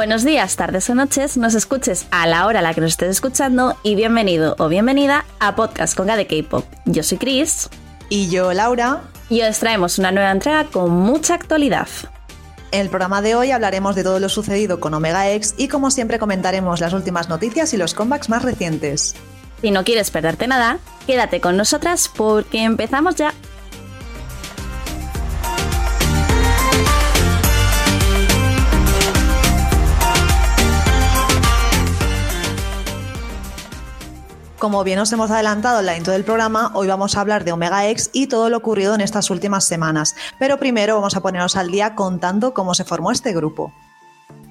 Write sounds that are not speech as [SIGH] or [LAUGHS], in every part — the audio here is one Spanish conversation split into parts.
Buenos días, tardes o noches, nos escuches a la hora a la que nos estés escuchando y bienvenido o bienvenida a Podcast con de K-Pop. Yo soy Chris. Y yo, Laura. Y os traemos una nueva entrega con mucha actualidad. En el programa de hoy hablaremos de todo lo sucedido con Omega X y como siempre comentaremos las últimas noticias y los comebacks más recientes. Si no quieres perderte nada, quédate con nosotras porque empezamos ya. Como bien os hemos adelantado en la del programa, hoy vamos a hablar de Omega X y todo lo ocurrido en estas últimas semanas. Pero primero vamos a ponernos al día contando cómo se formó este grupo.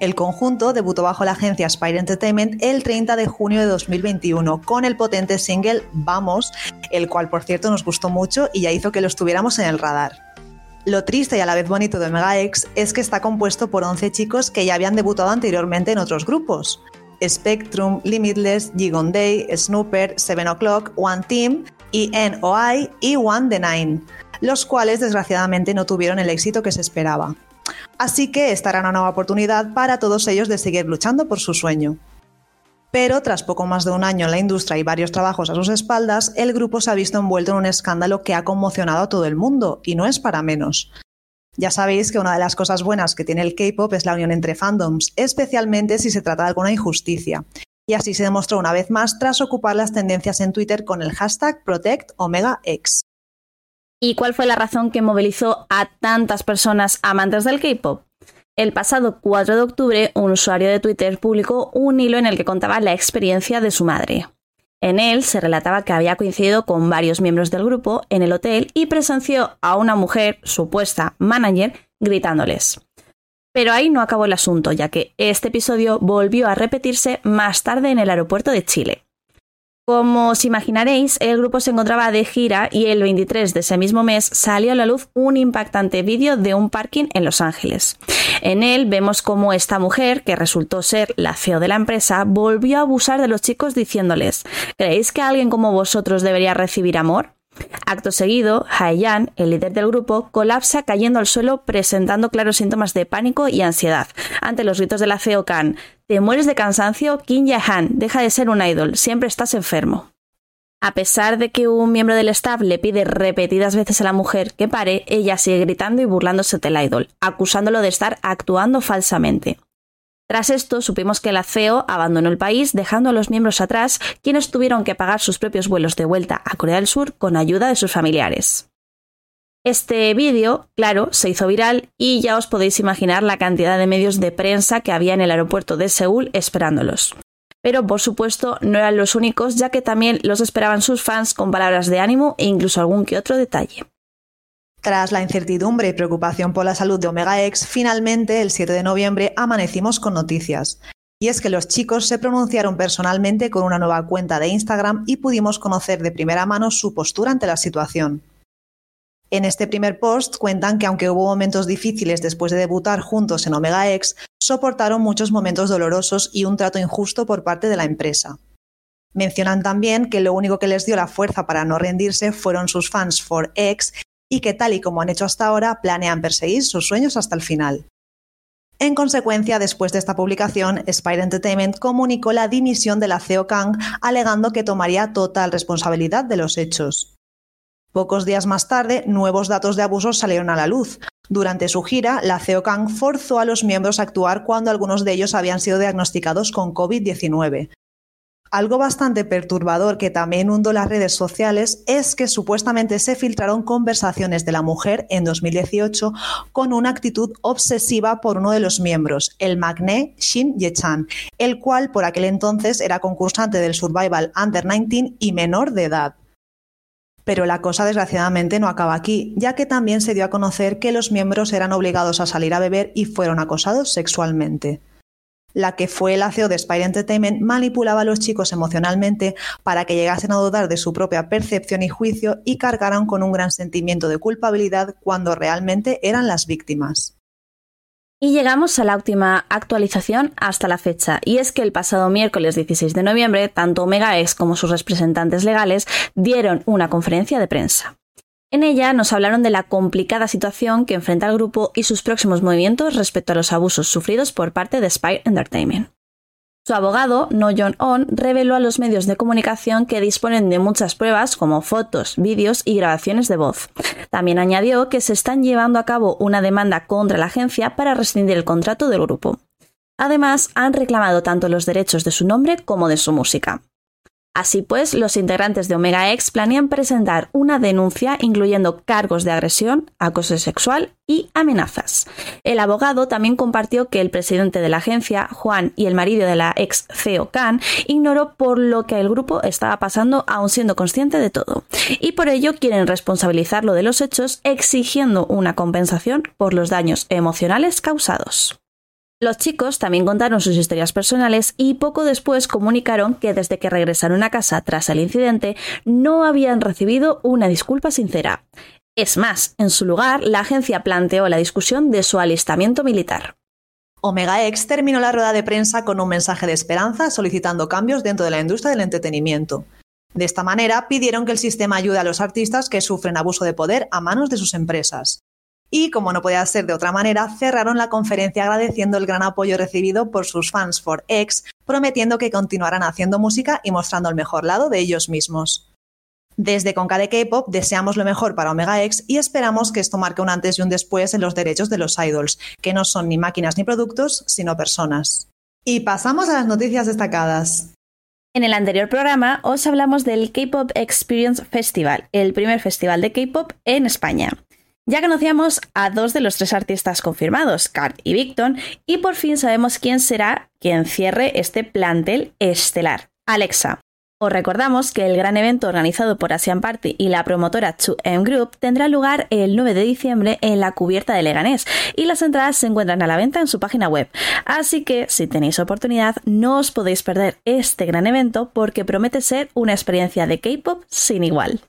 El conjunto debutó bajo la agencia Spire Entertainment el 30 de junio de 2021 con el potente single Vamos, el cual por cierto nos gustó mucho y ya hizo que lo estuviéramos en el radar. Lo triste y a la vez bonito de Omega X es que está compuesto por 11 chicos que ya habían debutado anteriormente en otros grupos. Spectrum, Limitless, Gigon Day, Snooper, Seven O'Clock, One Team, ENOI y One The Nine, los cuales desgraciadamente no tuvieron el éxito que se esperaba. Así que esta era una nueva oportunidad para todos ellos de seguir luchando por su sueño. Pero tras poco más de un año en la industria y varios trabajos a sus espaldas, el grupo se ha visto envuelto en un escándalo que ha conmocionado a todo el mundo, y no es para menos. Ya sabéis que una de las cosas buenas que tiene el K-pop es la unión entre fandoms, especialmente si se trata de alguna injusticia. Y así se demostró una vez más tras ocupar las tendencias en Twitter con el hashtag ProtectOmegaX. ¿Y cuál fue la razón que movilizó a tantas personas amantes del K-pop? El pasado 4 de octubre, un usuario de Twitter publicó un hilo en el que contaba la experiencia de su madre. En él se relataba que había coincidido con varios miembros del grupo en el hotel y presenció a una mujer, supuesta manager, gritándoles. Pero ahí no acabó el asunto, ya que este episodio volvió a repetirse más tarde en el aeropuerto de Chile. Como os imaginaréis, el grupo se encontraba de gira y el 23 de ese mismo mes salió a la luz un impactante vídeo de un parking en Los Ángeles. En él vemos cómo esta mujer, que resultó ser la CEO de la empresa, volvió a abusar de los chicos diciéndoles ¿Creéis que alguien como vosotros debería recibir amor? Acto seguido, Haeyan, el líder del grupo, colapsa cayendo al suelo presentando claros síntomas de pánico y ansiedad ante los gritos de la CEO Khan. Te mueres de cansancio, Kim Jae-han, deja de ser un idol, siempre estás enfermo. A pesar de que un miembro del staff le pide repetidas veces a la mujer que pare, ella sigue gritando y burlándose del idol, acusándolo de estar actuando falsamente. Tras esto, supimos que la CEO abandonó el país, dejando a los miembros atrás, quienes tuvieron que pagar sus propios vuelos de vuelta a Corea del Sur con ayuda de sus familiares. Este vídeo, claro, se hizo viral y ya os podéis imaginar la cantidad de medios de prensa que había en el aeropuerto de Seúl esperándolos. Pero por supuesto no eran los únicos, ya que también los esperaban sus fans con palabras de ánimo e incluso algún que otro detalle. Tras la incertidumbre y preocupación por la salud de Omega X, finalmente, el 7 de noviembre, amanecimos con noticias. Y es que los chicos se pronunciaron personalmente con una nueva cuenta de Instagram y pudimos conocer de primera mano su postura ante la situación. En este primer post cuentan que aunque hubo momentos difíciles después de debutar juntos en Omega X, soportaron muchos momentos dolorosos y un trato injusto por parte de la empresa. Mencionan también que lo único que les dio la fuerza para no rendirse fueron sus fans for X y que tal y como han hecho hasta ahora, planean perseguir sus sueños hasta el final. En consecuencia, después de esta publicación, Spire Entertainment comunicó la dimisión de la CEO Kang, alegando que tomaría total responsabilidad de los hechos. Pocos días más tarde, nuevos datos de abusos salieron a la luz. Durante su gira, la CEO Kang forzó a los miembros a actuar cuando algunos de ellos habían sido diagnosticados con COVID-19, algo bastante perturbador que también hundó las redes sociales es que supuestamente se filtraron conversaciones de la mujer en 2018 con una actitud obsesiva por uno de los miembros, el magné Shin Ye-chan, el cual por aquel entonces era concursante del Survival Under 19 y menor de edad. Pero la cosa desgraciadamente no acaba aquí, ya que también se dio a conocer que los miembros eran obligados a salir a beber y fueron acosados sexualmente. La que fue el CEO de Spire Entertainment manipulaba a los chicos emocionalmente para que llegasen a dudar de su propia percepción y juicio y cargaran con un gran sentimiento de culpabilidad cuando realmente eran las víctimas. Y llegamos a la última actualización hasta la fecha, y es que el pasado miércoles 16 de noviembre, tanto Omega X como sus representantes legales dieron una conferencia de prensa. En ella nos hablaron de la complicada situación que enfrenta el grupo y sus próximos movimientos respecto a los abusos sufridos por parte de Spire Entertainment. Su abogado, No John On, reveló a los medios de comunicación que disponen de muchas pruebas como fotos, vídeos y grabaciones de voz. También añadió que se están llevando a cabo una demanda contra la agencia para rescindir el contrato del grupo. Además, han reclamado tanto los derechos de su nombre como de su música. Así pues, los integrantes de Omega X planean presentar una denuncia incluyendo cargos de agresión, acoso sexual y amenazas. El abogado también compartió que el presidente de la agencia, Juan, y el marido de la ex CEO Khan, ignoró por lo que el grupo estaba pasando aún siendo consciente de todo. Y por ello quieren responsabilizarlo de los hechos exigiendo una compensación por los daños emocionales causados. Los chicos también contaron sus historias personales y poco después comunicaron que desde que regresaron a casa tras el incidente no habían recibido una disculpa sincera. Es más, en su lugar, la agencia planteó la discusión de su alistamiento militar. Omega X terminó la rueda de prensa con un mensaje de esperanza solicitando cambios dentro de la industria del entretenimiento. De esta manera, pidieron que el sistema ayude a los artistas que sufren abuso de poder a manos de sus empresas y, como no podía ser de otra manera, cerraron la conferencia agradeciendo el gran apoyo recibido por sus fans for X, prometiendo que continuarán haciendo música y mostrando el mejor lado de ellos mismos. Desde Conca de K-Pop deseamos lo mejor para Omega X y esperamos que esto marque un antes y un después en los derechos de los idols, que no son ni máquinas ni productos, sino personas. Y pasamos a las noticias destacadas. En el anterior programa os hablamos del K-Pop Experience Festival, el primer festival de K-Pop en España. Ya conocíamos a dos de los tres artistas confirmados, Cart y Victon, y por fin sabemos quién será quien cierre este plantel estelar, Alexa. Os recordamos que el gran evento organizado por Asian Party y la promotora 2M Group tendrá lugar el 9 de diciembre en la cubierta de Leganés y las entradas se encuentran a la venta en su página web. Así que si tenéis oportunidad no os podéis perder este gran evento porque promete ser una experiencia de K-pop sin igual.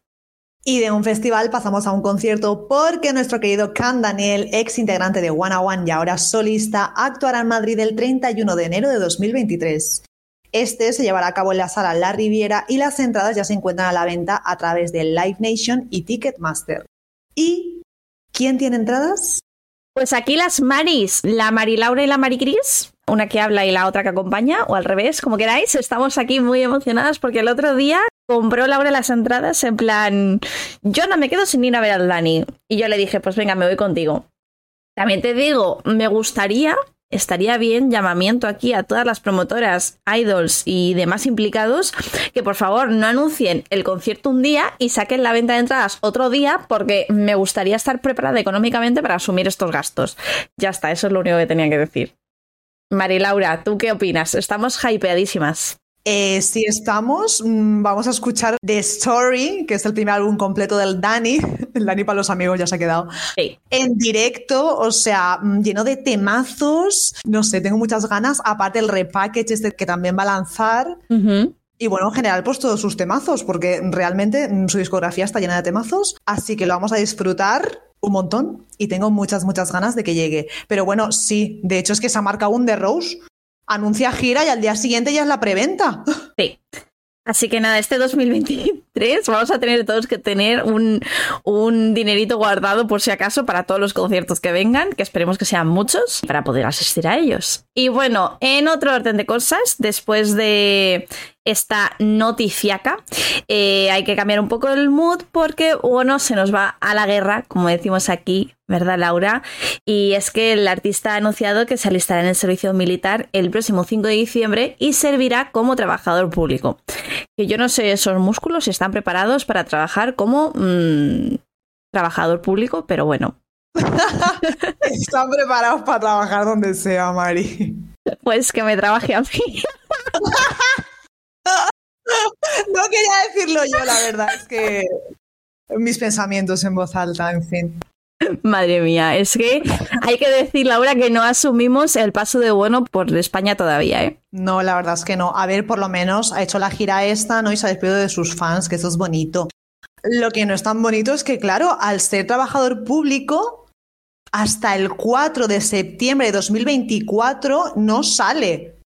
Y de un festival pasamos a un concierto porque nuestro querido Can Daniel, ex integrante de One One y ahora solista, actuará en Madrid el 31 de enero de 2023. Este se llevará a cabo en la sala La Riviera y las entradas ya se encuentran a la venta a través de Live Nation y Ticketmaster. ¿Y quién tiene entradas? Pues aquí las Maris, la Mari Laura y la Mari Cris, una que habla y la otra que acompaña, o al revés, como queráis. Estamos aquí muy emocionadas porque el otro día compró Laura las entradas en plan, yo no me quedo sin ir a ver al Dani. Y yo le dije, pues venga, me voy contigo. También te digo, me gustaría, estaría bien llamamiento aquí a todas las promotoras, idols y demás implicados, que por favor no anuncien el concierto un día y saquen la venta de entradas otro día, porque me gustaría estar preparada económicamente para asumir estos gastos. Ya está, eso es lo único que tenía que decir. Mari Laura, ¿tú qué opinas? Estamos hypeadísimas. Eh, si estamos, mm, vamos a escuchar The Story, que es el primer álbum completo del Dani. [LAUGHS] El Dani para los amigos ya se ha quedado. En directo, o sea, mm, lleno de temazos. No sé, tengo muchas ganas. Aparte, el repackage este que también va a lanzar. Y bueno, en general, pues todos sus temazos, porque realmente mm, su discografía está llena de temazos. Así que lo vamos a disfrutar un montón y tengo muchas, muchas ganas de que llegue. Pero bueno, sí, de hecho es que se ha marcado un The Rose anuncia gira y al día siguiente ya es la preventa. [LAUGHS] Sí. Así que nada, este 2023 vamos a tener todos que tener un, un, dinerito guardado por si acaso para todos los conciertos que vengan, que esperemos que sean muchos, para poder asistir a ellos. Y bueno, en otro orden de cosas, después de esta noticiaca. Eh, hay que cambiar un poco el mood porque, bueno, se nos va a la guerra, como decimos aquí, ¿verdad, Laura? Y es que el artista ha anunciado que se alistará en el servicio militar el próximo 5 de diciembre y servirá como trabajador público. Que yo no sé esos músculos si están preparados para trabajar como mm, trabajador público, pero bueno. [LAUGHS] están preparados para trabajar donde sea, Mari. Pues que me trabaje a mí. [LAUGHS] [LAUGHS] no quería decirlo yo, la verdad, es que mis pensamientos en voz alta, en fin. Madre mía, es que hay que decir, Laura, que no asumimos el paso de bueno por España todavía, ¿eh? No, la verdad es que no. A ver, por lo menos ha hecho la gira esta, ¿no? Y se ha despedido de sus fans, que eso es bonito. Lo que no es tan bonito es que, claro, al ser trabajador público, hasta el 4 de septiembre de 2024 no sale.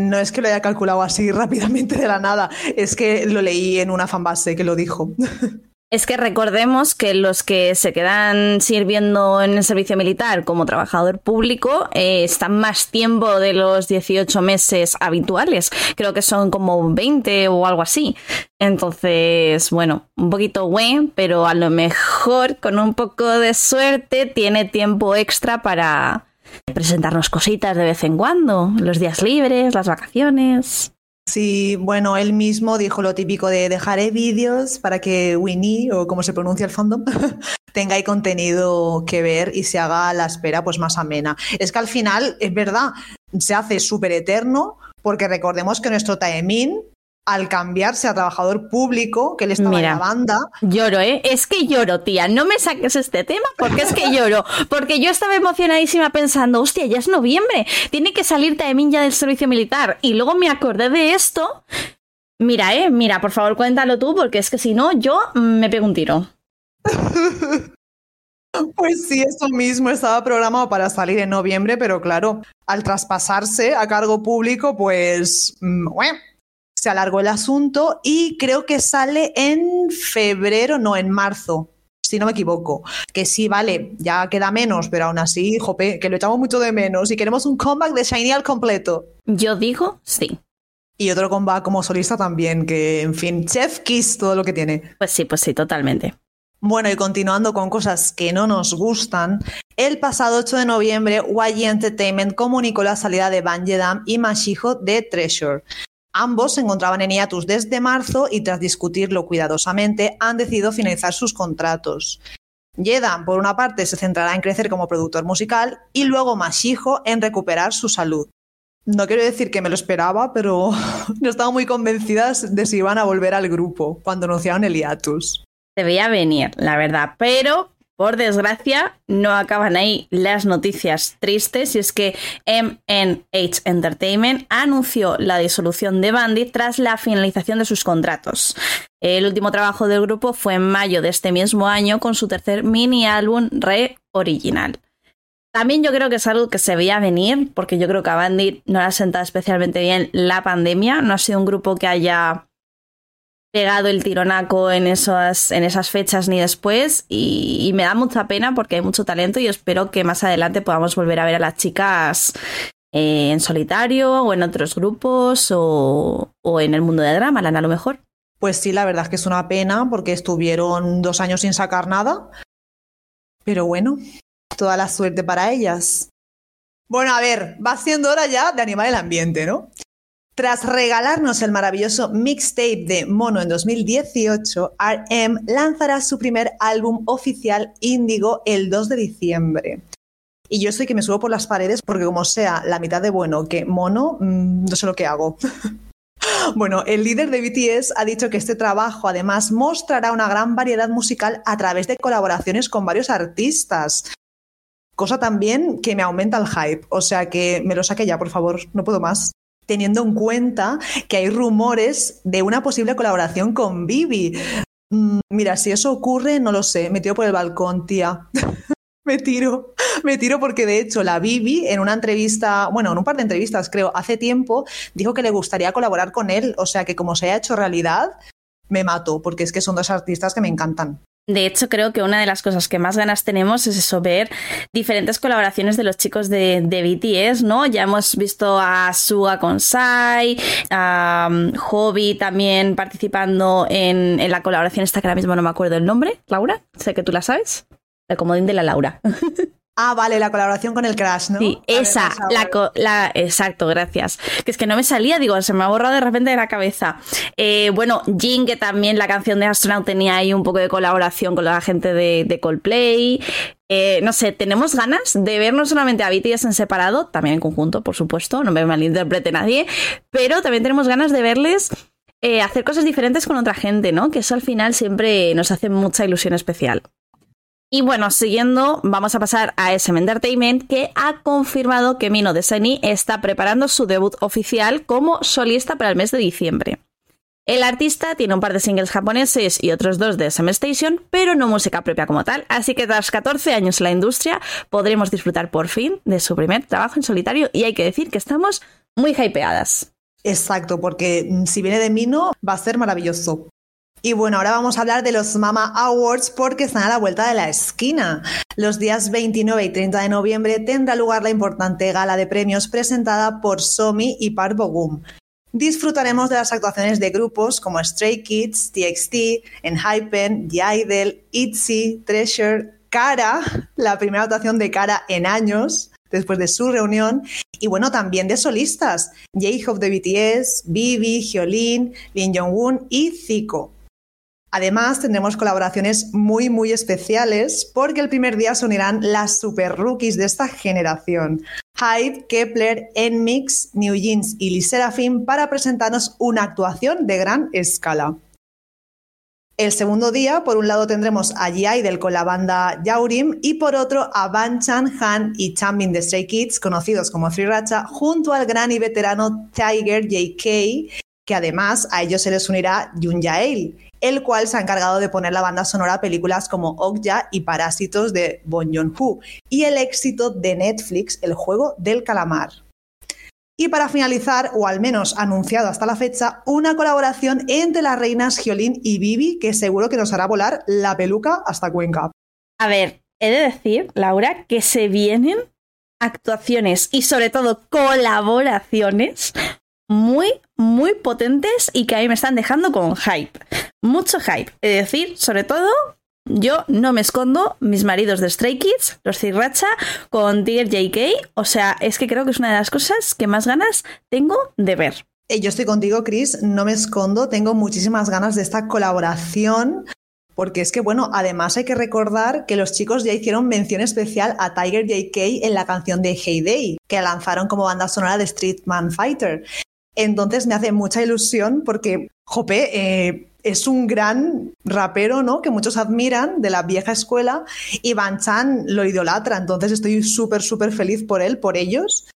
No es que lo haya calculado así [LAUGHS] rápidamente de la nada, es que lo leí en una fanbase que lo dijo. [LAUGHS] Es que recordemos que los que se quedan sirviendo en el servicio militar como trabajador público eh, están más tiempo de los 18 meses habituales. Creo que son como 20 o algo así. Entonces, bueno, un poquito güey, pero a lo mejor con un poco de suerte tiene tiempo extra para presentarnos cositas de vez en cuando, los días libres, las vacaciones. Sí, bueno, él mismo dijo lo típico de dejaré vídeos para que Winnie, o como se pronuncia el fandom, [LAUGHS] tenga ahí contenido que ver y se haga la espera pues más amena. Es que al final, es verdad, se hace súper eterno porque recordemos que nuestro Taemin al cambiarse a trabajador público, que le estaba Mira, en la banda. Lloro, ¿eh? Es que lloro, tía. No me saques este tema porque es que [LAUGHS] lloro. Porque yo estaba emocionadísima pensando, hostia, ya es noviembre. Tiene que salir Taemin ya del servicio militar. Y luego me acordé de esto. Mira, eh, mira, por favor cuéntalo tú, porque es que si no, yo me pego un tiro. [LAUGHS] Pues sí, eso mismo estaba programado para salir en noviembre, pero claro, al traspasarse a cargo público, pues, bueno, mm, se alargó el asunto y creo que sale en febrero, no, en marzo, si no me equivoco. Que sí, vale, ya queda menos, pero aún así, jope, que lo echamos mucho de menos y queremos un comeback de Shiny al completo. Yo digo sí. Y otro comeback como solista también, que en fin, Chef Kiss, todo lo que tiene. Pues sí, pues sí, totalmente. Bueno, y continuando con cosas que no nos gustan, el pasado 8 de noviembre, YG Entertainment comunicó la salida de Banjidam y Mashijo de Treasure. Ambos se encontraban en hiatus desde marzo y tras discutirlo cuidadosamente han decidido finalizar sus contratos. Yedan, por una parte, se centrará en crecer como productor musical y luego Mashijo en recuperar su salud. No quiero decir que me lo esperaba, pero [LAUGHS] no estaba muy convencida de si iban a volver al grupo cuando anunciaron el hiatus. Se veía venir, la verdad, pero por desgracia, no acaban ahí las noticias tristes y es que MNH Entertainment anunció la disolución de Bandit tras la finalización de sus contratos. El último trabajo del grupo fue en mayo de este mismo año con su tercer mini álbum Re Original. También yo creo que es algo que se veía venir, porque yo creo que a Bandit no le ha sentado especialmente bien la pandemia. No ha sido un grupo que haya pegado el tironaco en esas, en esas fechas ni después y, me da mucha pena porque hay mucho talento y espero que más adelante podamos volver a ver a las chicas eh, en solitario o en otros grupos o, o en el mundo de drama, a lo mejor. Pues sí, la verdad es que es una pena porque estuvieron dos años sin sacar nada. Pero bueno, toda la suerte para ellas. Bueno, a ver, va siendo hora ya de animar el ambiente, ¿no? Tras regalarnos el maravilloso mixtape de Mono en 2018, RM lanzará su primer álbum oficial Índigo el 2 de diciembre. Y yo estoy que me subo por las paredes porque como sea la mitad de bueno que Mono, mm, no sé lo que hago. [LAUGHS] Bueno, el líder de BTS ha dicho que este trabajo además mostrará una gran variedad musical a través de colaboraciones con varios artistas. Cosa también que me aumenta el hype. O sea que me lo saque ya, por favor, no puedo más teniendo en cuenta que hay rumores de una posible colaboración con Bibi. Mm, mira, si eso ocurre, no lo sé, me tiro por el balcón, tía. [LAUGHS] me tiro, me tiro porque de hecho la Bibi en una entrevista, bueno, en un par de entrevistas creo, hace tiempo, dijo que le gustaría colaborar con él, o sea que como se ha hecho realidad, me mato, porque es que son dos artistas que me encantan. De hecho, creo que una de las cosas que más ganas tenemos es eso, ver diferentes colaboraciones de los chicos de, BTS, ¿no? Ya hemos visto a Suga con Sai, a um, Hobby también participando en, en, la colaboración esta que ahora mismo no me acuerdo el nombre. Laura, sé que tú la sabes. El comodín de la Laura. [LAUGHS] Ah, vale, la colaboración con el Crash, ¿no? Sí, esa, la, exacto, gracias. Que es que no me salía, digo, se me ha borrado de repente de la cabeza. Eh, bueno, Jin, que también la canción de Astronaut tenía ahí un poco de colaboración con la gente de, Coldplay. Eh, no sé, tenemos ganas de ver no solamente a BTS en separado, también en conjunto, por supuesto, no me malinterprete nadie, pero también tenemos ganas de verles eh, hacer cosas diferentes con otra gente, ¿no? Que eso al final siempre nos hace mucha ilusión especial. Y bueno, siguiendo, vamos a pasar a SM Entertainment, que ha confirmado que Mino Deseni está preparando su debut oficial como solista para el mes de diciembre. El artista tiene un par de singles japoneses y otros dos de SM Station, pero no música propia como tal, así que tras 14 años en la industria podremos disfrutar por fin de su primer trabajo en solitario y hay que decir que estamos muy hypeadas. Exacto, porque si viene de Mino va a ser maravilloso. Y bueno, ahora vamos a hablar de los Mama Awards porque están a la vuelta de la esquina. Los días 29 y 30 de noviembre tendrá lugar la importante gala de premios presentada por Somi y Park Bogum. Disfrutaremos de las actuaciones de grupos como Stray Kids, TXT, Enhypen, The Idol, ITZY, Treasure, Cara, la primera actuación de Cara en años, después de su reunión, y bueno, también de solistas, J-Hope de BTS, Bibi, Hyolyn, Lin Jong-un y Zico. Además, tendremos colaboraciones muy, muy especiales porque el primer día se unirán las super rookies de esta generación. Hyde, Kepler, Enmix, New Jeans y Lee Serafim para presentarnos una actuación de gran escala. El segundo día, por un lado, tendremos a G con la banda Yaurim y por otro a Ban Chan, Han y Chanbin de Stray Kids, conocidos como Racha, junto al gran y veterano Tiger JK, que además a ellos se les unirá Jun Jae, el cual se ha encargado de poner la banda sonora a películas como Okja y Parásitos de Bon Joon-ho y el éxito de Netflix El juego del calamar. Y para finalizar, o al menos anunciado hasta la fecha, una colaboración entre las reinas Giolín y Bibi que seguro que nos hará volar la peluca hasta Cuenca. A ver, he de decir, Laura, que se vienen actuaciones y sobre todo colaboraciones muy, muy potentes y que a mí me están dejando con hype. Mucho hype. Es decir, sobre todo yo no me escondo mis maridos de Stray Kids, los Cirracha, con Tiger JK. O sea, es que creo que es una de las cosas que más ganas tengo de ver. Eh, yo estoy contigo, Chris, no me escondo, tengo muchísimas ganas de esta colaboración. Porque es que, bueno, además hay que recordar que los chicos ya hicieron mención especial a Tiger JK en la canción de Hey Day, que lanzaron como banda sonora de Street Man Fighter. Entonces me hace mucha ilusión porque, jope, eh, es un gran rapero, ¿no? Que muchos admiran de la vieja escuela y Van Chan lo idolatra. Entonces estoy súper, súper feliz por él, por ellos.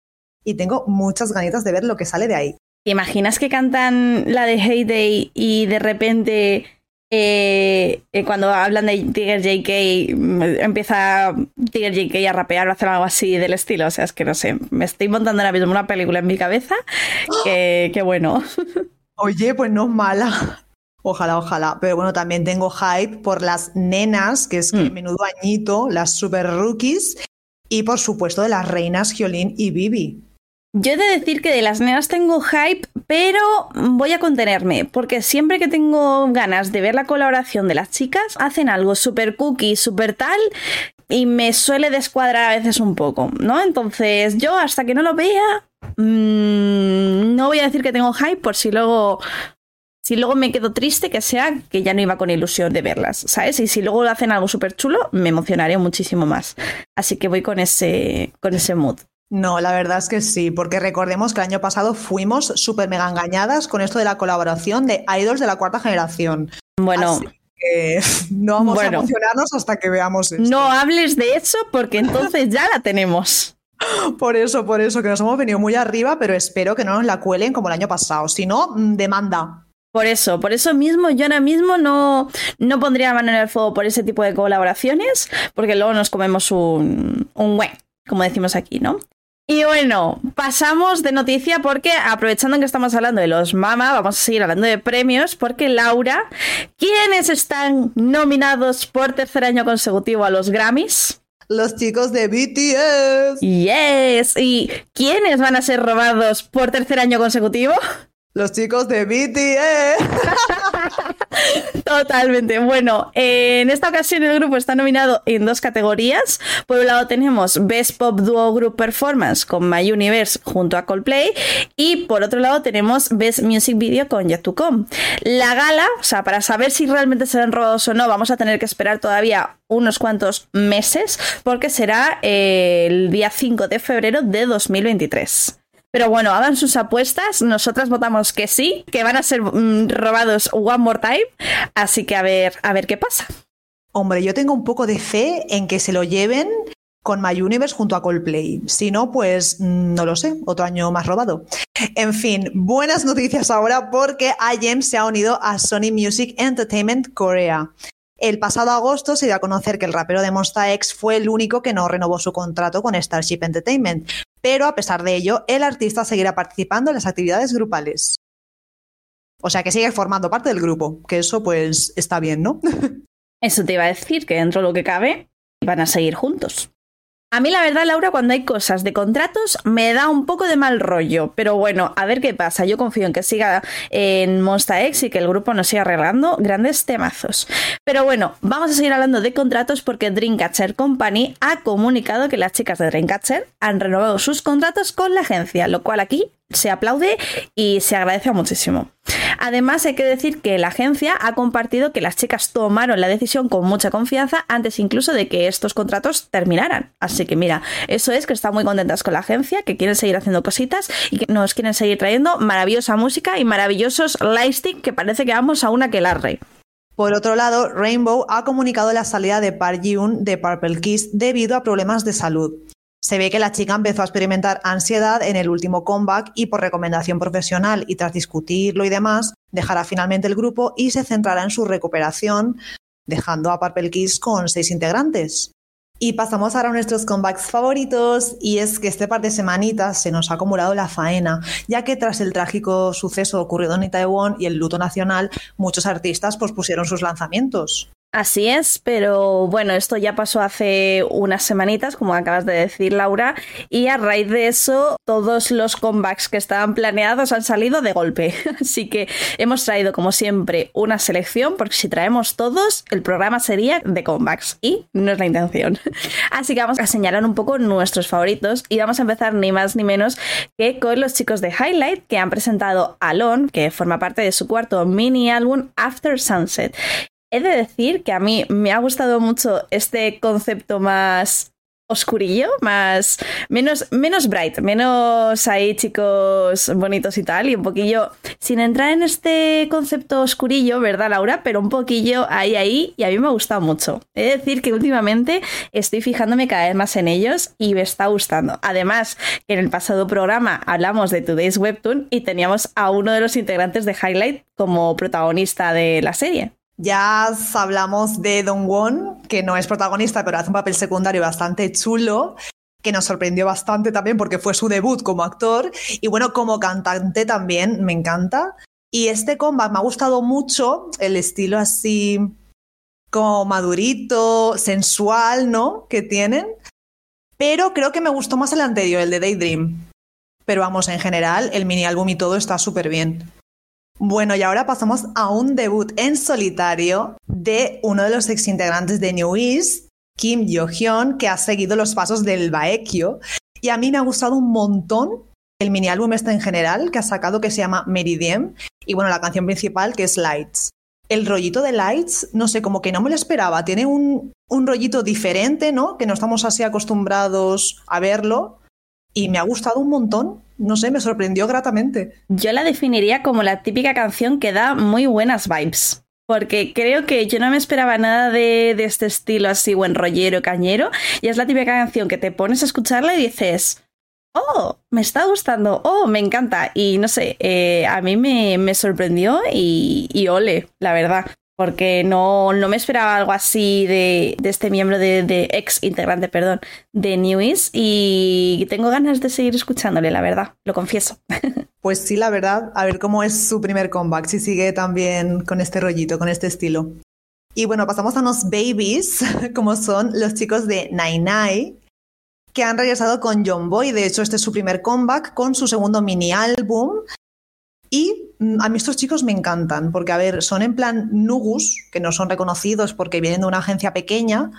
Y tengo muchas ganitas de ver lo que sale de ahí. ¿Te imaginas que cantan la de Heyday y de repente eh, eh, cuando hablan de Tiger JK empieza Tiger JK a rapear o hacer algo así del estilo? O sea, es que no sé, me estoy montando ahora mismo una película en mi cabeza que, que bueno. [LAUGHS] Oye, pues no es mala. Ojalá, ojalá. Pero bueno, también tengo hype por las nenas, que es que mm. menudo añito, las super rookies, y por supuesto de las reinas Giolín y Bibi. Yo he de decir que de las nenas tengo hype, pero voy a contenerme, porque siempre que tengo ganas de ver la colaboración de las chicas, hacen algo súper cookie, súper tal, y me suele descuadrar a veces un poco, ¿no? Entonces yo hasta que no lo vea, mmm, no voy a decir que tengo hype por si luego si luego me quedo triste, que sea que ya no iba con ilusión de verlas, ¿sabes? Y si luego hacen algo súper chulo, me emocionaré muchísimo más. Así que voy con ese, con ese mood. No, la verdad es que sí, porque recordemos que el año pasado fuimos súper mega engañadas con esto de la colaboración de idols de la cuarta generación. Bueno. [LAUGHS] no vamos a emocionarnos hasta que veamos esto. No hables de eso porque entonces ya la tenemos. [LAUGHS] Por eso, por eso, que nos hemos venido muy arriba, pero espero que no nos la cuelen como el año pasado. Si no, mm, demanda. Por eso, por eso mismo yo ahora mismo no, no pondría mano en el fuego por ese tipo de colaboraciones, porque luego nos comemos un, un buen, como decimos aquí, ¿no? Y bueno, pasamos de noticia porque aprovechando que estamos hablando de los Mama, vamos a seguir hablando de premios porque Laura, ¿quiénes están nominados por tercer año consecutivo a los Grammys? Los chicos de BTS. Yes. ¿Y quiénes van a ser robados por tercer año consecutivo? Los chicos de BTS. [LAUGHS] Totalmente. Bueno, en esta ocasión el grupo está nominado en dos categorías. Por un lado tenemos Best Pop Duo Group Performance con My Universe junto a Coldplay y por otro lado tenemos Best Music Video con Yet2Com. La gala, o sea, para saber si realmente serán robados o no, vamos a tener que esperar todavía unos cuantos meses porque será el día 5 de febrero de 2023. Pero bueno, hagan sus apuestas. Nosotras votamos que sí, que van a ser mm, robados one more time. Así que a ver, a ver qué pasa. Hombre, yo tengo un poco de fe en que se lo lleven con My Universe junto a Coldplay. Si no, pues mm, no lo sé, otro año más robado. En fin, buenas noticias ahora porque IM se ha unido a Sony Music Entertainment Korea. El pasado agosto se dio a conocer que el rapero de Monsta X fue el único que no renovó su contrato con Starship Entertainment, pero a pesar de ello, el artista seguirá participando en las actividades grupales. O sea que sigue formando parte del grupo, que eso pues está bien, ¿no? [LAUGHS] Eso te iba a decir, que dentro de lo que cabe van a seguir juntos. A mí la verdad, Laura, cuando hay cosas de contratos me da un poco de mal rollo, pero bueno, a ver qué pasa. Yo confío en que siga en Monsta X y que el grupo nos siga arreglando grandes temazos. Pero bueno, vamos a seguir hablando de contratos porque Dreamcatcher Company ha comunicado que las chicas de Dreamcatcher han renovado sus contratos con la agencia, lo cual aquí se aplaude y se agradece muchísimo. Además, hay que decir que la agencia ha compartido que las chicas tomaron la decisión con mucha confianza antes incluso de que estos contratos terminaran. Así que mira, eso es que están muy contentas con la agencia, que quieren seguir haciendo cositas y que nos quieren seguir trayendo maravillosa música y maravillosos lightstick que parece que vamos a una que rey. Por otro lado, Rainbow ha comunicado la salida de Park de Purple Kiss debido a problemas de salud. Se ve que la chica empezó a experimentar ansiedad en el último comeback y por recomendación profesional y tras discutirlo y demás, dejará finalmente el grupo y se centrará en su recuperación, dejando a Purple Kiss con seis integrantes. Y pasamos ahora a nuestros comebacks favoritos, y es que este par de semanitas se nos ha acumulado la faena, ya que tras el trágico suceso ocurrido en Taiwán y el luto nacional, muchos artistas pospusieron sus lanzamientos. Así es, pero bueno, esto ya pasó hace unas semanitas, como acabas de decir, Laura, y a raíz de eso todos los comebacks que estaban planeados han salido de golpe. [LAUGHS] Así que hemos traído, como siempre, una selección, porque si traemos todos, el programa sería de comebacks, y no es la intención. [LAUGHS] Así que vamos a señalar un poco nuestros favoritos, y vamos a empezar ni más ni menos que con los chicos de Highlight, que han presentado Alone, que forma parte de su cuarto mini álbum After Sunset. He de decir que a mí me ha gustado mucho este concepto más oscurillo, más menos menos bright, menos ahí chicos bonitos y tal y un poquillo sin entrar en este concepto oscurillo, ¿verdad, Laura? Pero un poquillo ahí ahí y a mí me ha gustado mucho. He de decir que últimamente estoy fijándome cada vez más en ellos y me está gustando. Además, en el pasado programa hablamos de Today's Webtoon y teníamos a uno de los integrantes de Highlight como protagonista de la serie. Ya hablamos de Don Won, que no es protagonista, pero hace un papel secundario bastante chulo, que nos sorprendió bastante también porque fue su debut como actor. Y bueno, como cantante también me encanta. Y este combat me ha gustado mucho, el estilo así como madurito, sensual, ¿no? Que tienen. Pero creo que me gustó más el anterior, el de Daydream. Pero vamos, en general, el mini álbum y todo está súper bien. Bueno, y ahora pasamos a un debut en solitario de uno de los exintegrantes de New East, Kim Jo-hyun, que ha seguido los pasos del Baekyo. Y a mí me ha gustado un montón el mini álbum este en general que ha sacado que se llama Meridiem y bueno, la canción principal que es Lights. El rollito de Lights, no sé, como que no me lo esperaba. Tiene un, un rollito diferente, ¿no? Que no estamos así acostumbrados a verlo. Y me ha gustado un montón no sé, me sorprendió gratamente. Yo la definiría como la típica canción que da muy buenas vibes. Porque creo que yo no me esperaba nada de, este estilo así buen rollero, cañero. Y es la típica canción que te pones a escucharla y dices, oh, me está gustando, oh, me encanta. Y no sé, eh, a mí me, sorprendió y, y, ole, la verdad porque no, no me esperaba algo así de, este miembro de, ex integrante, perdón, de Newies y tengo ganas de seguir escuchándole, la verdad, lo confieso. [LAUGHS] Pues sí, la verdad, a ver cómo es su primer comeback, si sigue también con este rollito, con este estilo. Y bueno, pasamos a unos babies, [LAUGHS] como son los chicos de Nine que han regresado con John Boy. De hecho, este es su primer comeback con su segundo mini álbum, y mm, a mí estos chicos me encantan, porque, a ver, son en plan Nugus, que no son reconocidos porque vienen de una agencia pequeña,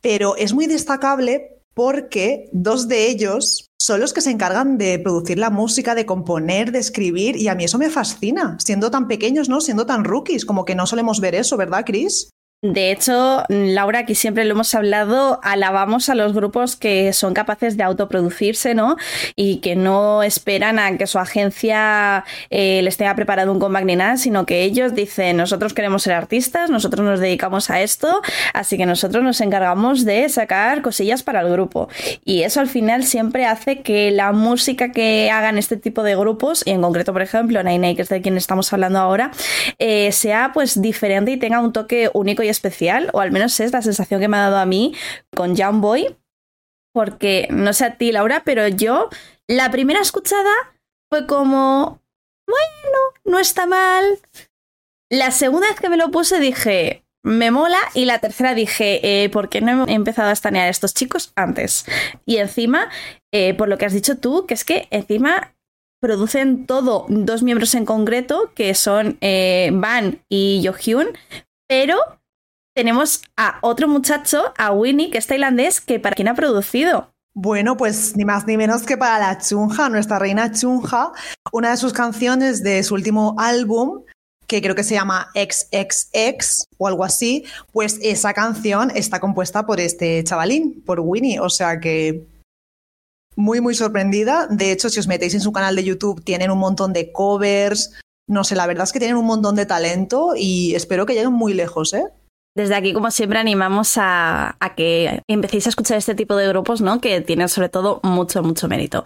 pero es muy destacable porque dos de ellos son los que se encargan de producir la música, de componer, de escribir, y a mí eso me fascina, siendo tan pequeños, ¿no? Siendo tan rookies, como que no solemos ver eso, ¿verdad, Chris? De hecho, Laura, aquí siempre lo hemos hablado, alabamos a los grupos que son capaces de autoproducirse, ¿no? Y que no esperan a que su agencia eh, les tenga preparado un comeback ni nada, sino que ellos dicen, nosotros queremos ser artistas, nosotros nos dedicamos a esto, así que nosotros nos encargamos de sacar cosillas para el grupo. Y eso al final siempre hace que la música que hagan este tipo de grupos, y en concreto, por ejemplo, Nine que es de quien estamos hablando ahora, eh, sea pues diferente y tenga un toque único especial, o al menos es la sensación que me ha dado a mí con Young Boy, porque no sé a ti, Laura, pero yo la primera escuchada fue como, bueno, no está mal. La segunda vez que me lo puse dije, me mola. Y la tercera dije, eh, ¿por qué no he empezado a estanear a estos chicos antes? Y encima, eh, por lo que has dicho tú, que es que encima producen todo dos miembros en concreto, que son eh, Van y Hyun, pero tenemos a otro muchacho, a Winnie, que es tailandés, que para quién ha producido. Bueno, pues ni más ni menos que para la Chunja, nuestra reina Chunja, una de sus canciones de su último álbum, que creo que se llama XXX o algo así, pues esa canción está compuesta por este chavalín, por Winnie, o sea que muy, muy sorprendida. De hecho, si os metéis en su canal de YouTube, tienen un montón de covers, no sé, la verdad es que tienen un montón de talento y espero que lleguen muy lejos, ¿eh? Desde aquí, como siempre, animamos a, que empecéis a escuchar este tipo de grupos, ¿no? Que tienen sobre todo mucho, mucho mérito.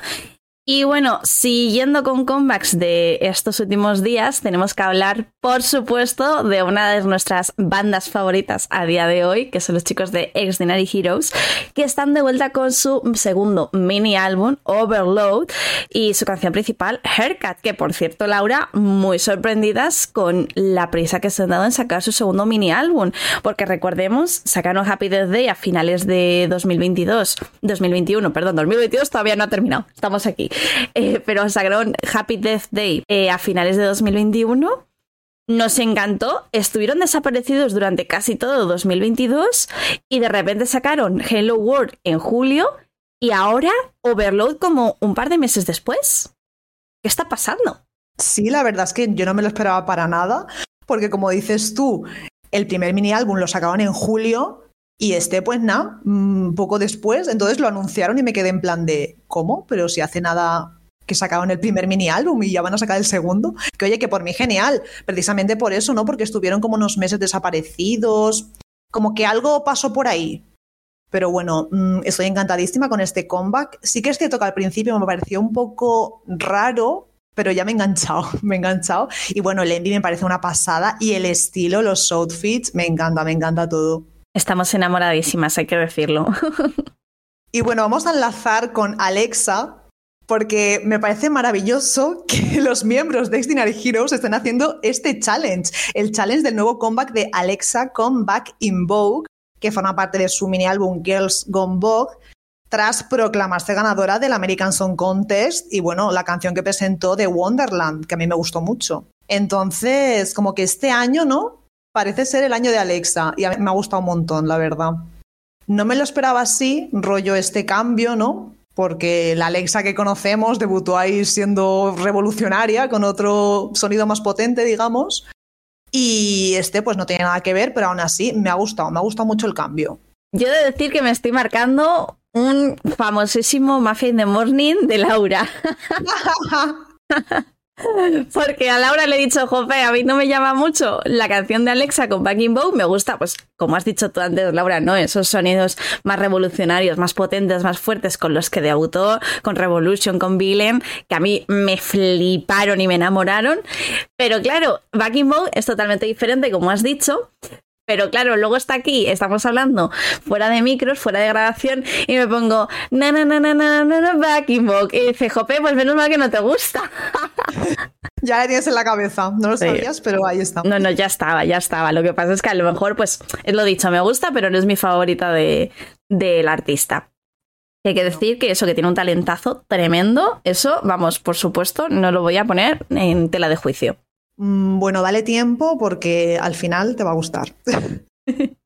Y bueno, siguiendo con comebacks de estos últimos días, tenemos que hablar, por supuesto, de una de nuestras bandas favoritas a día de hoy, que son los chicos de Extraordinary Heroes, que están de vuelta con su segundo mini álbum, Overload, y su canción principal, Haircut, que por cierto, Laura, muy sorprendidas con la prisa que se han dado en sacar su segundo mini álbum, porque recordemos, sacaron Happy Death Day a finales de 2022, 2021, perdón, 2022 todavía no ha terminado, estamos aquí. Eh, pero sacaron Happy Death Day eh, a finales de 2021. Nos encantó, estuvieron desaparecidos durante casi todo 2022 y de repente sacaron Hello World en julio y ahora Overload como un par de meses después. ¿Qué está pasando? Sí, la verdad es que yo no me lo esperaba para nada, porque como dices tú, el primer mini álbum lo sacaron en julio y este, pues nada, mm, poco después, entonces lo anunciaron y me quedé en plan de, ¿cómo? Pero si hace nada que sacaron el primer mini álbum y ya van a sacar el segundo. Que oye, que por mí genial. Precisamente por eso, ¿no? Porque estuvieron como unos meses desaparecidos. Como que algo pasó por ahí. Pero bueno, mm, estoy encantadísima con este comeback. Sí que es cierto que al principio me pareció un poco raro, pero ya me he enganchado, [LAUGHS] me he enganchado. Y bueno, el Envy me parece una pasada y el estilo, los outfits, me encanta, me encanta todo. Estamos enamoradísimas, hay que decirlo. [LAUGHS] y bueno, vamos a enlazar con Alexa, porque me parece maravilloso que [LAUGHS] los miembros de Extraordinary Heroes estén haciendo este challenge, el challenge del nuevo comeback de Alexa Comeback in Vogue, que forma parte de su mini álbum Girls Gone Vogue, tras proclamarse ganadora del American Song Contest y bueno, la canción que presentó de Wonderland, que a mí me gustó mucho. Entonces, como que este año, ¿no? Parece ser el año de Alexa y a mí me ha gustado un montón, la verdad. No me lo esperaba así, rollo este cambio, ¿no? Porque la Alexa que conocemos debutó ahí siendo revolucionaria, con otro sonido más potente, digamos. Y este pues no tiene nada que ver, pero aún así me ha gustado, me ha gustado mucho el cambio. Yo he de decir que me estoy marcando un famosísimo Muffin the Morning de Laura. [LAUGHS] Porque a Laura le he dicho, Jope, a mí no me llama mucho la canción de Alexa con Backing Bow, me gusta, pues como has dicho tú antes, Laura, ¿no? Esos sonidos más revolucionarios, más potentes, más fuertes con los que debutó, con Revolution, con Villain, que a mí me fliparon y me enamoraron. Pero claro, Backing Bow es totalmente diferente, como has dicho, pero claro, luego está aquí, estamos hablando fuera de micros, fuera de grabación, y me pongo na na na na na na, na backing book. Y dice, Jope, pues menos mal que no te gusta. [LAUGHS] ya la tienes en la cabeza, no lo sabías, pero ahí está. No, no, ya estaba, ya estaba. Lo que pasa es que a lo mejor, pues, es lo dicho, me gusta, pero no es mi favorita del de, artista. Hay que decir que eso, que tiene un talentazo tremendo, eso, vamos, por supuesto, no lo voy a poner en tela de juicio. Mm, bueno, dale tiempo porque al final te va a gustar. [LAUGHS]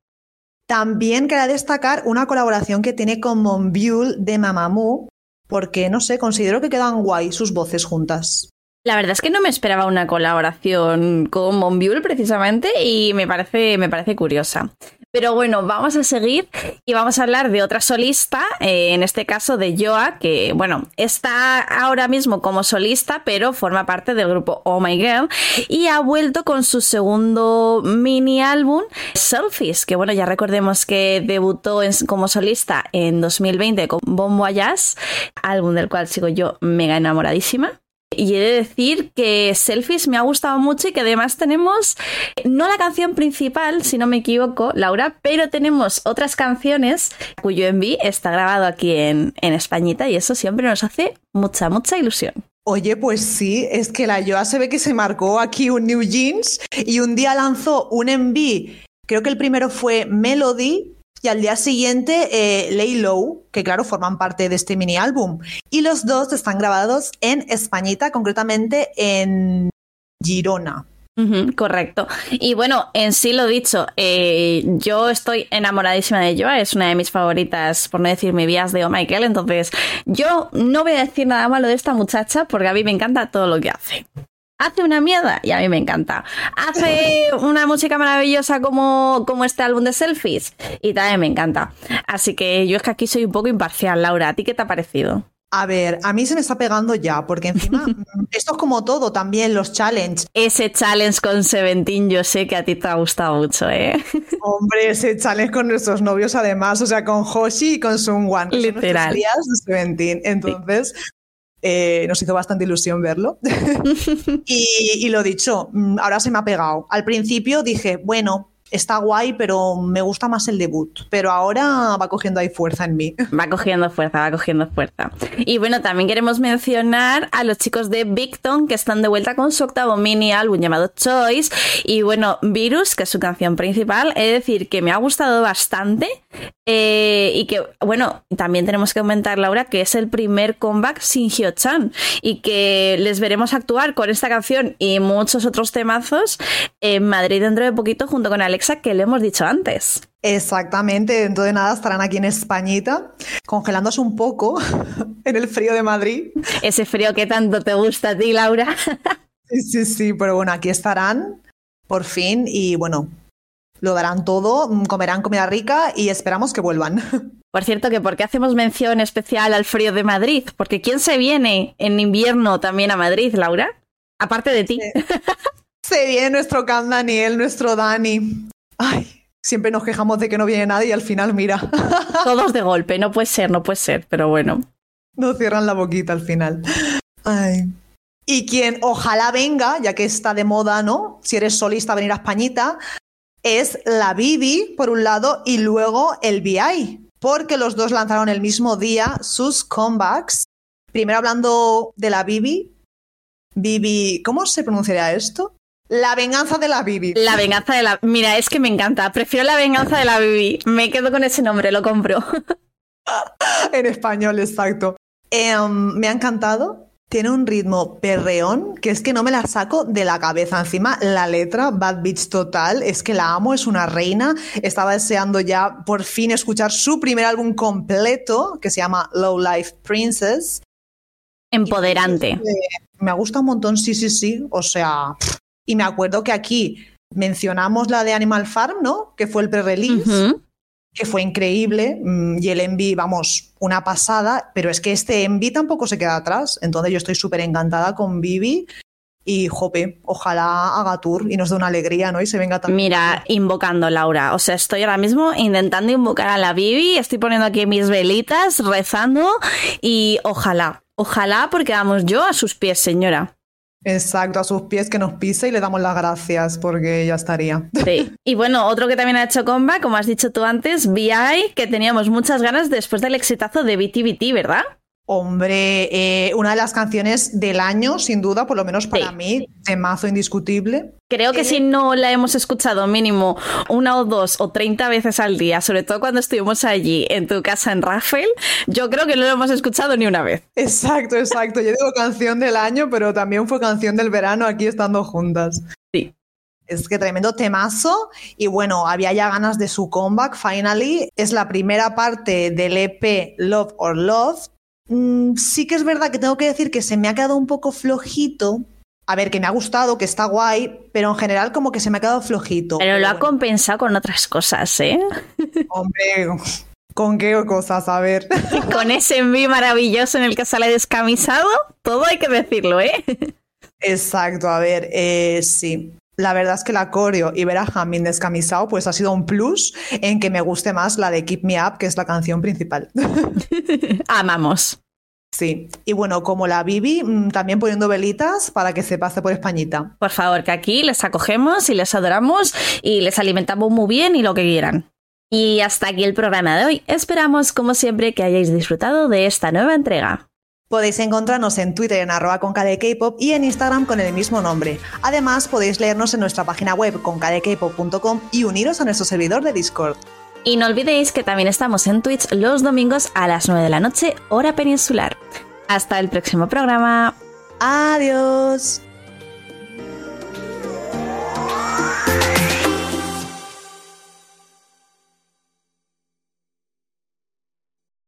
También quería destacar una colaboración que tiene con Monbiul de Mamamoo, porque no sé, considero que quedan guay sus voces juntas. La verdad es que no me esperaba una colaboración con Monbiul precisamente y me parece, me parece curiosa. Pero bueno, vamos a seguir y vamos a hablar de otra solista, eh, en este caso de Joa, que bueno, está ahora mismo como solista, pero forma parte del grupo Oh My Girl y ha vuelto con su segundo mini álbum, Selfies, que bueno, ya recordemos que debutó como solista en 2020 con Bon Voyage, álbum del cual sigo yo mega enamoradísima. Y he de decir que Selfies me ha gustado mucho y que además tenemos, no la canción principal, si no me equivoco, Laura, pero tenemos otras canciones cuyo enví está grabado aquí en, en Españita y eso siempre nos hace mucha, mucha ilusión. Oye, pues sí, es que la Joa se ve que se marcó aquí un New Jeans y un día lanzó un MV, creo que el primero fue Melody y al día siguiente eh, Lay Low, que claro, forman parte de este mini álbum. Y los dos están grabados en Españita, concretamente en Girona. correcto. Y bueno, en sí lo dicho, eh, yo estoy enamoradísima de Joa, es una de mis favoritas, por no decir mi vías de Oh Michael, entonces yo no voy a decir nada malo de esta muchacha porque a mí me encanta todo lo que hace hace una mierda y a mí me encanta. Hace una música maravillosa como, como este álbum de selfies y también me encanta. Así que yo es que aquí soy un poco imparcial, Laura. ¿A ti qué te ha parecido? A ver, a mí se me está pegando ya, porque encima [LAUGHS] esto es como todo también, los challenges. Ese challenge con Seventeen yo sé que a ti te ha gustado mucho, ¿eh? [LAUGHS] Hombre, ese challenge con nuestros novios además, o sea, con Hoshi y con Sungwan. Literal. de Seventeen. Entonces, eh, nos hizo bastante ilusión verlo. [LAUGHS] [LAUGHS] y, y, lo dicho, mm, ahora se me ha pegado. Al principio dije, bueno, está guay, pero me gusta más el debut. Pero ahora va cogiendo ahí fuerza en mí. [LAUGHS] Va cogiendo fuerza, va cogiendo fuerza. Y bueno, también queremos mencionar a los chicos de Victon que están de vuelta con su octavo mini álbum llamado Choice. Y bueno, Virus, que es su canción principal, he de decir que me ha gustado bastante. Eh, y que, bueno, también tenemos que comentar, Laura, que es el primer comeback sin Hyo-chan y que les veremos actuar con esta canción y muchos otros temazos en Madrid dentro de poquito junto con Alexa, que le hemos dicho antes. Exactamente, dentro de nada estarán aquí en Españita, congelándose un poco [LAUGHS] en el frío de Madrid. Ese frío que tanto te gusta a ti, Laura. sí, sí, sí, pero bueno, aquí estarán por fin y bueno, lo darán todo, mm, comerán comida rica y esperamos que vuelvan. [LAUGHS] Por cierto, que ¿por qué hacemos mención especial al frío de Madrid? Porque ¿quién se viene en invierno también a Madrid, Laura? Aparte de ti. Se viene nuestro Cam Daniel, nuestro Dani. Ay, siempre nos quejamos de que no viene nadie y al final, mira. [LAUGHS] Todos de golpe, no puede ser, no puede ser, pero bueno. Nos cierran la boquita al final. Ay. Y quien ojalá venga, ya que está de moda, ¿no? Si eres solista, venir a Españita, es la Bibi, por un lado, y luego el BI, porque los dos lanzaron el mismo día sus comebacks. Primero hablando de la Bibi. Bibi, ¿cómo se pronunciaría esto? La venganza de la Bibi. La venganza de la. Mira, es que me encanta. Prefiero la venganza de la Bibi. Me quedo con ese nombre, lo compro. [LAUGHS] en español, exacto. Em, me ha encantado tiene un ritmo perreón que es que no me la saco de la cabeza. Encima, la letra, Bad Bitch Total, es que la amo, es una reina. Estaba deseando ya por fin escuchar su primer álbum completo, que se llama Low Life Princess. Empoderante. me gusta un montón, sí, sí, sí. O sea, y me acuerdo que aquí mencionamos la de Animal Farm, ¿no? Que fue el pre-release que fue increíble mm, y el Envy, vamos, una pasada, pero es que este Envy tampoco se queda atrás, entonces yo estoy súper encantada con Vivi y jope, ojalá haga tour y nos dé una alegría, ¿no? Y se venga también. Mira, invocando Laura, o sea, estoy ahora mismo intentando invocar a la Vivi, estoy poniendo aquí mis velitas, rezando y ojalá, ojalá porque vamos yo a sus pies, señora. Exacto, a sus pies que nos pise y le damos las gracias porque ya estaría. [LAUGHS] Sí. Y bueno, otro que también ha hecho comba, como has dicho tú antes, VI, que teníamos muchas ganas después del exitazo de BTBT, ¿verdad? Hombre, eh, una de las canciones del año, sin duda, por lo menos para mí, de mazo indiscutible. Creo que eh, si no la hemos escuchado mínimo una o dos o treinta veces al día, sobre todo cuando estuvimos allí en tu casa en Rafael, yo creo que no lo hemos escuchado ni una vez. Exacto, exacto. Yo digo canción del año, pero también fue canción del verano aquí estando juntas. Sí. Es que tremendo temazo y bueno, había ya ganas de su comeback, finally. Es la primera parte del EP Love or Love, Mm, sí que es verdad que tengo que decir que se me ha quedado un poco flojito. A ver, que me ha gustado, que está guay, pero en general como que se me ha quedado flojito. Pero, lo ha compensado con otras cosas, ¿eh? [LAUGHS] Hombre, ¿con qué cosas? A ver. [LAUGHS] con ese envío maravilloso en el que sale descamisado, todo hay que decirlo, ¿eh? [LAUGHS] Exacto, a ver, eh, sí. La verdad es que la coreo y ver a Hamin descamisado pues ha sido un plus en que me guste más la de Keep Me Up, que es la canción principal. [LAUGHS] Amamos. Sí, y bueno, como la Bibi, mm, también poniendo velitas para que se pase por Españita. Por favor, que aquí les acogemos y les adoramos y les alimentamos muy bien y lo que quieran. Y hasta aquí el programa de hoy. Esperamos, como siempre, que hayáis disfrutado de esta nueva entrega. Podéis encontrarnos en Twitter en arroba concadkpop y en Instagram con el mismo nombre. Además, podéis leernos en nuestra página web concadkpop.com y uniros a nuestro servidor de Discord. Y no olvidéis que también estamos en Twitch los domingos a las 9 de la noche, hora peninsular. Hasta el próximo programa. Adiós.